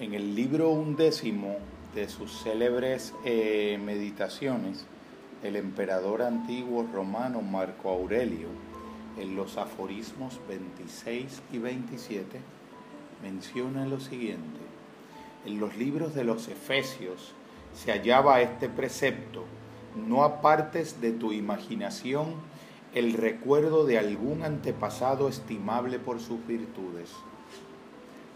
En el libro undécimo de sus célebres eh, meditaciones, el emperador antiguo romano Marco Aurelio, en los aforismos 26 y 27, menciona lo siguiente. En los libros de los Efesios se hallaba este precepto, no apartes de tu imaginación el recuerdo de algún antepasado estimable por sus virtudes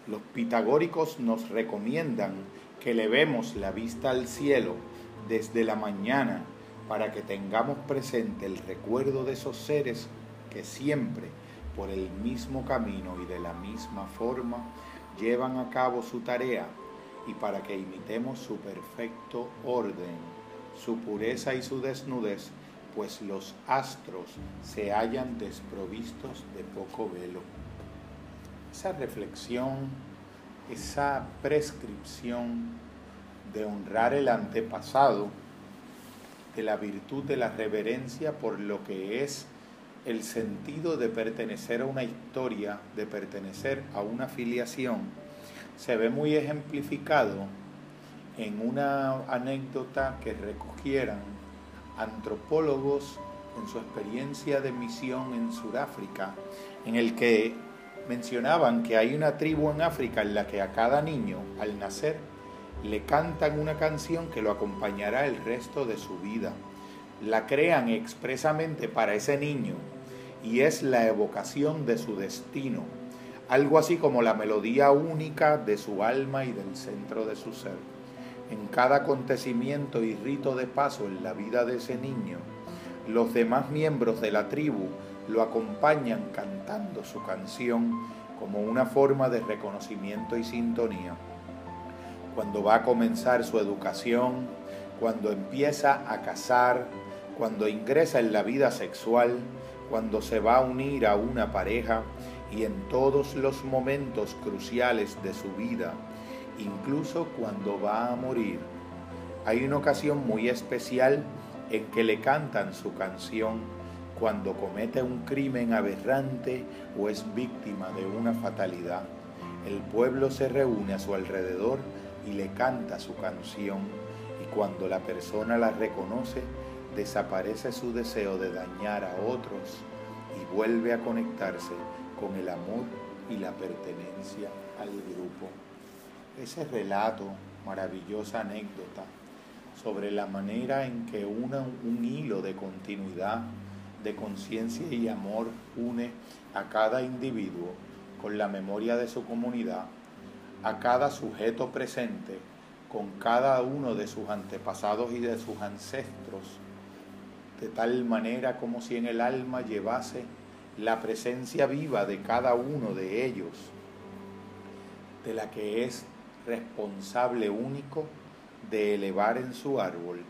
los pitagóricos nos recomiendan que levemos la vista al cielo desde la mañana para que tengamos presente el recuerdo de esos seres que siempre, por el mismo camino y de la misma forma, llevan a cabo su tarea y para que imitemos su perfecto orden, su pureza y su desnudez, pues los astros se hallan desprovistos de poco velo esa reflexión, esa prescripción de honrar el antepasado, de la virtud de la reverencia por lo que es el sentido de pertenecer a una historia, de pertenecer a una filiación, se ve muy ejemplificado en una anécdota que recogieran antropólogos en su experiencia de misión en Sudáfrica, en el que mencionaban que hay una tribu en África en la que a cada niño, al nacer, le cantan una canción que lo acompañará el resto de su vida. La crean expresamente para ese niño y es la evocación de su destino, algo así como la melodía única de su alma y del centro de su ser. En cada acontecimiento y rito de paso en la vida de ese niño, los demás miembros de la tribu lo acompañan cantando su canción como una forma de reconocimiento y sintonía. Cuando va a comenzar su educación, cuando empieza a casar, cuando ingresa en la vida sexual, cuando se va a unir a una pareja y en todos los momentos cruciales de su vida, incluso cuando va a morir. Hay una ocasión muy especial en que le cantan su canción cuando comete un crimen aberrante o es víctima de una fatalidad. El pueblo se reúne a su alrededor y le canta su canción y cuando la persona la reconoce, desaparece su deseo de dañar a otros y vuelve a conectarse con el amor y la pertenencia al grupo. Ese relato, maravillosa anécdota, sobre la manera en que una, un hilo de continuidad de conciencia y amor une a cada individuo con la memoria de su comunidad, a cada sujeto presente con cada uno de sus antepasados y de sus ancestros, de tal manera como si en el alma llevase la presencia viva de cada uno de ellos, de la que es responsable único de elevar en su árbol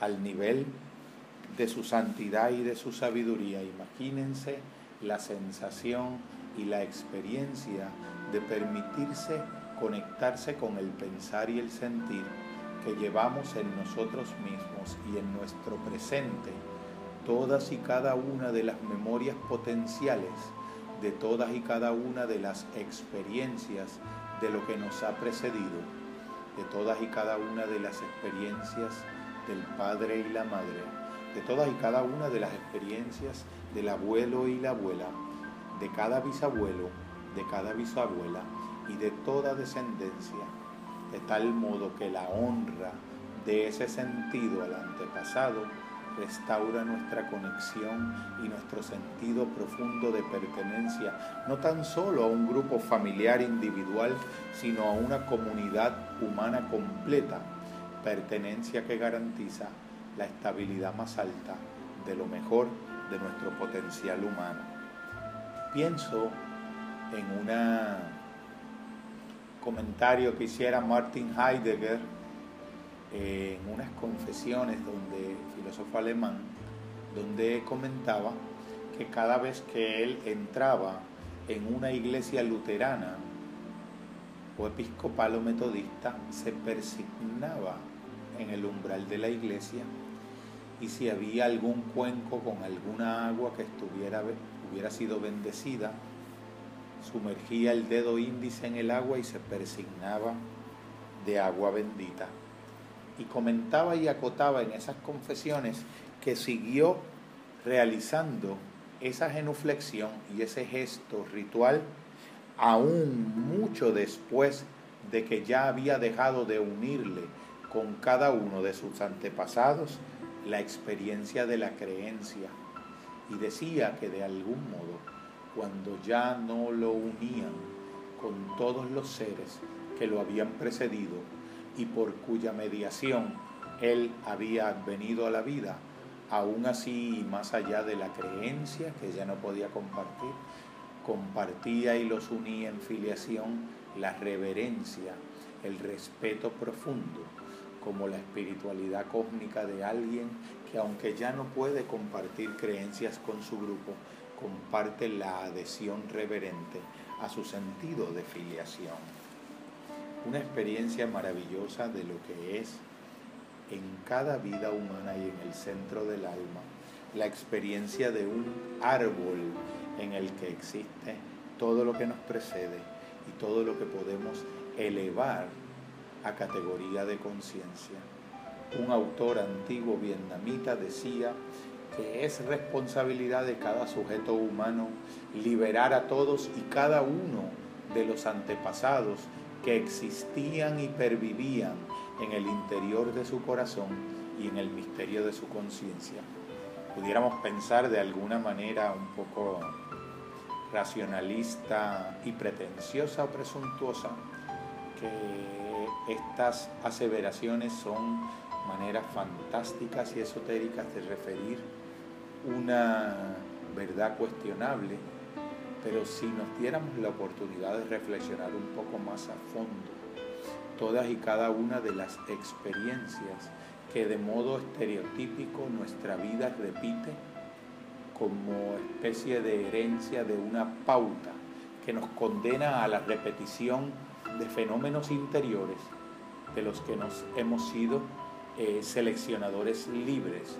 al nivel de su santidad y de su sabiduría. Imagínense la sensación y la experiencia de permitirse conectarse con el pensar y el sentir que llevamos en nosotros mismos y en nuestro presente todas y cada una de las memorias potenciales de todas y cada una de las experiencias de lo que nos ha precedido, de todas y cada una de las experiencias del Padre y la Madre de todas y cada una de las experiencias del abuelo y la abuela, de cada bisabuelo, de cada bisabuela y de toda descendencia, de tal modo que la honra de ese sentido al antepasado restaura nuestra conexión y nuestro sentido profundo de pertenencia, no tan solo a un grupo familiar individual, sino a una comunidad humana completa, pertenencia que garantiza la estabilidad más alta de lo mejor de nuestro potencial humano. Pienso en un comentario que hiciera Martin Heidegger en unas confesiones donde filósofo alemán donde comentaba que cada vez que él entraba en una iglesia luterana o episcopal o metodista se persignaba en el umbral de la iglesia y si había algún cuenco con alguna agua que estuviera, hubiera sido bendecida, sumergía el dedo índice en el agua y se persignaba de agua bendita. Y comentaba y acotaba en esas confesiones que siguió realizando esa genuflexión y ese gesto ritual aún mucho después de que ya había dejado de unirle con cada uno de sus antepasados la experiencia de la creencia. Y decía que de algún modo cuando ya no lo unían con todos los seres que lo habían precedido y por cuya mediación él había venido a la vida, aún así más allá de la creencia que ya no podía compartir, compartía y los unía en filiación la reverencia, el respeto profundo, como la espiritualidad cósmica de alguien que aunque ya no puede compartir creencias con su grupo, comparte la adhesión reverente a su sentido de filiación. Una experiencia maravillosa de lo que es en cada vida humana y en el centro del alma la experiencia de un árbol en el que existe todo lo que nos precede y todo lo que podemos elevar a categoría de conciencia. Un autor antiguo vietnamita decía que es responsabilidad de cada sujeto humano liberar a todos y cada uno de los antepasados que existían y pervivían en el interior de su corazón y en el misterio de su conciencia. Pudiéramos pensar de alguna manera un poco racionalista y pretenciosa o presuntuosa que estas aseveraciones son maneras fantásticas y esotéricas de referir una verdad cuestionable, pero si nos diéramos la oportunidad de reflexionar un poco más a fondo todas y cada una de las experiencias que de modo estereotípico nuestra vida repite como especie de herencia de una pauta que nos condena a la repetición de fenómenos interiores de los que nos hemos sido eh, seleccionadores libres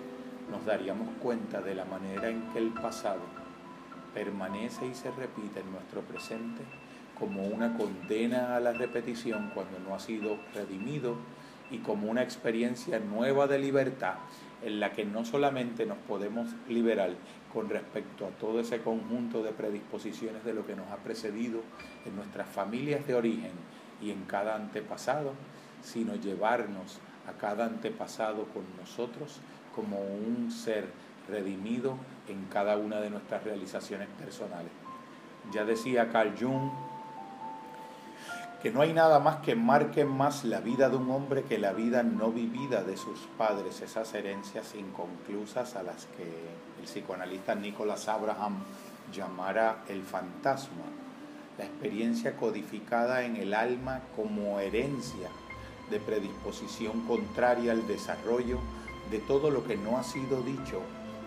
nos daríamos cuenta de la manera en que el pasado permanece y se repite en nuestro presente como una condena a la repetición cuando no ha sido redimido y como una experiencia nueva de libertad en la que no solamente nos podemos liberar con respecto a todo ese conjunto de predisposiciones de lo que nos ha precedido en nuestras familias de origen y en cada antepasado, sino llevarnos a cada antepasado con nosotros como un ser redimido en cada una de nuestras realizaciones personales. Ya decía Carl Jung que no hay nada más que marque más la vida de un hombre que la vida no vivida de sus padres, esas herencias inconclusas a las que el psicoanalista Nicholas Abraham llamara el fantasma, la experiencia codificada en el alma como herencia de predisposición contraria al desarrollo de todo lo que no ha sido dicho,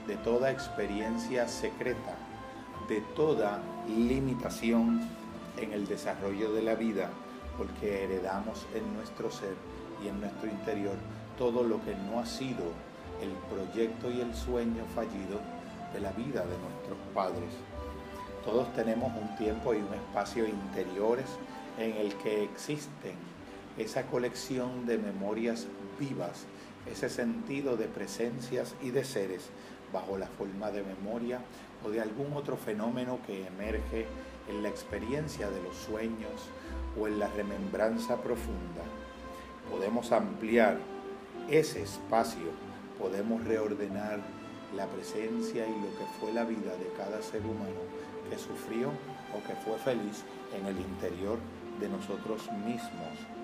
de toda experiencia secreta, de toda limitación en el desarrollo de la vida, porque heredamos en nuestro ser y en nuestro interior todo lo que no ha sido el proyecto y el sueño fallido de la vida de nuestros padres. Todos tenemos un tiempo y un espacio interiores en el que existen esa colección de memorias vivas, ese sentido de presencias y de seres bajo la forma de memoria o de algún otro fenómeno que emerge en la experiencia de los sueños o en la remembranza profunda. Podemos ampliar ese espacio, podemos reordenar la presencia y lo que fue la vida de cada ser humano que sufrió o que fue feliz en el interior de nosotros mismos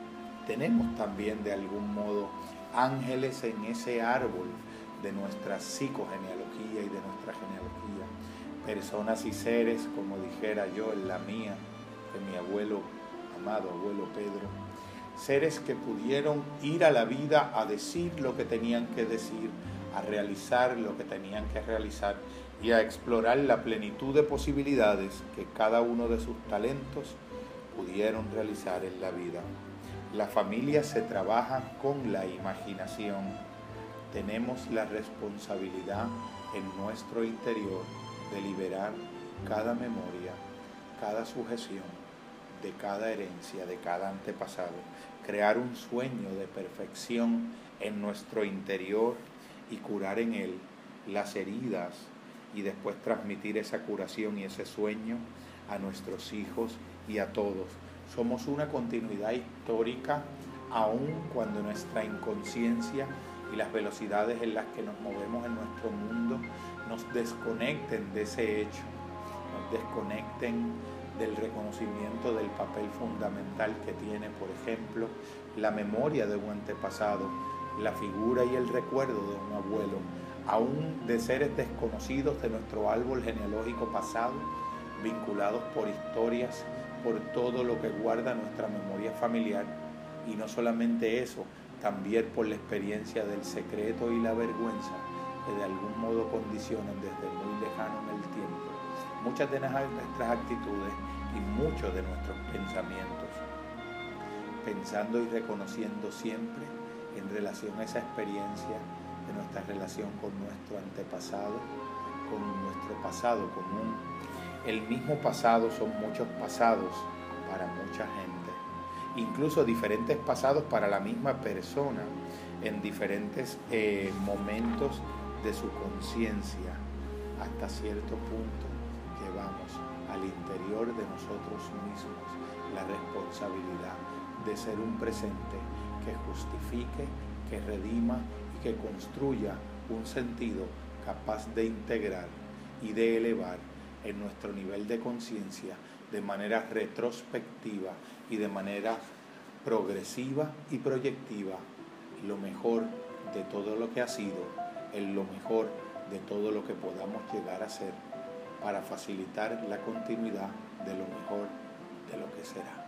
tenemos también de algún modo ángeles en ese árbol de nuestra psicogenealogía y de nuestra genealogía. Personas y seres, como dijera yo en la mía, de mi abuelo, amado abuelo Pedro, seres que pudieron ir a la vida a decir lo que tenían que decir, a realizar lo que tenían que realizar y a explorar la plenitud de posibilidades que cada uno de sus talentos pudieron realizar en la vida. La familia se trabaja con la imaginación. Tenemos la responsabilidad en nuestro interior de liberar cada memoria, cada sujeción, de cada herencia, de cada antepasado, crear un sueño de perfección en nuestro interior y curar en él las heridas y después transmitir esa curación y ese sueño a nuestros hijos y a todos. Somos una continuidad histórica aun cuando nuestra inconsciencia y las velocidades en las que nos movemos en nuestro mundo nos desconecten de ese hecho, nos desconecten del reconocimiento del papel fundamental que tiene, por ejemplo, la memoria de un antepasado, la figura y el recuerdo de un abuelo, aún de seres desconocidos de nuestro árbol genealógico pasado, vinculados por historias, por todo lo que guarda nuestra memoria familiar, y no solamente eso, también por la experiencia del secreto y la vergüenza que de algún modo condicionan desde muy lejano en el tiempo muchas de nuestras actitudes y muchos de nuestros pensamientos, pensando y reconociendo siempre en relación a esa experiencia de nuestra relación con nuestro antepasado, con nuestro pasado común. El mismo pasado son muchos pasados para mucha gente, incluso diferentes pasados para la misma persona en diferentes eh, momentos de su conciencia hasta cierto punto llevamos al interior de nosotros mismos. La responsabilidad de ser un presente que justifique, que redima y que construya un sentido capaz de integrar y de elevar en nuestro nivel de conciencia de manera retrospectiva y de manera progresiva y proyectiva lo mejor de todo lo que ha sido, en lo mejor de todo lo que podamos llegar a ser para facilitar la continuidad de lo mejor de lo que será.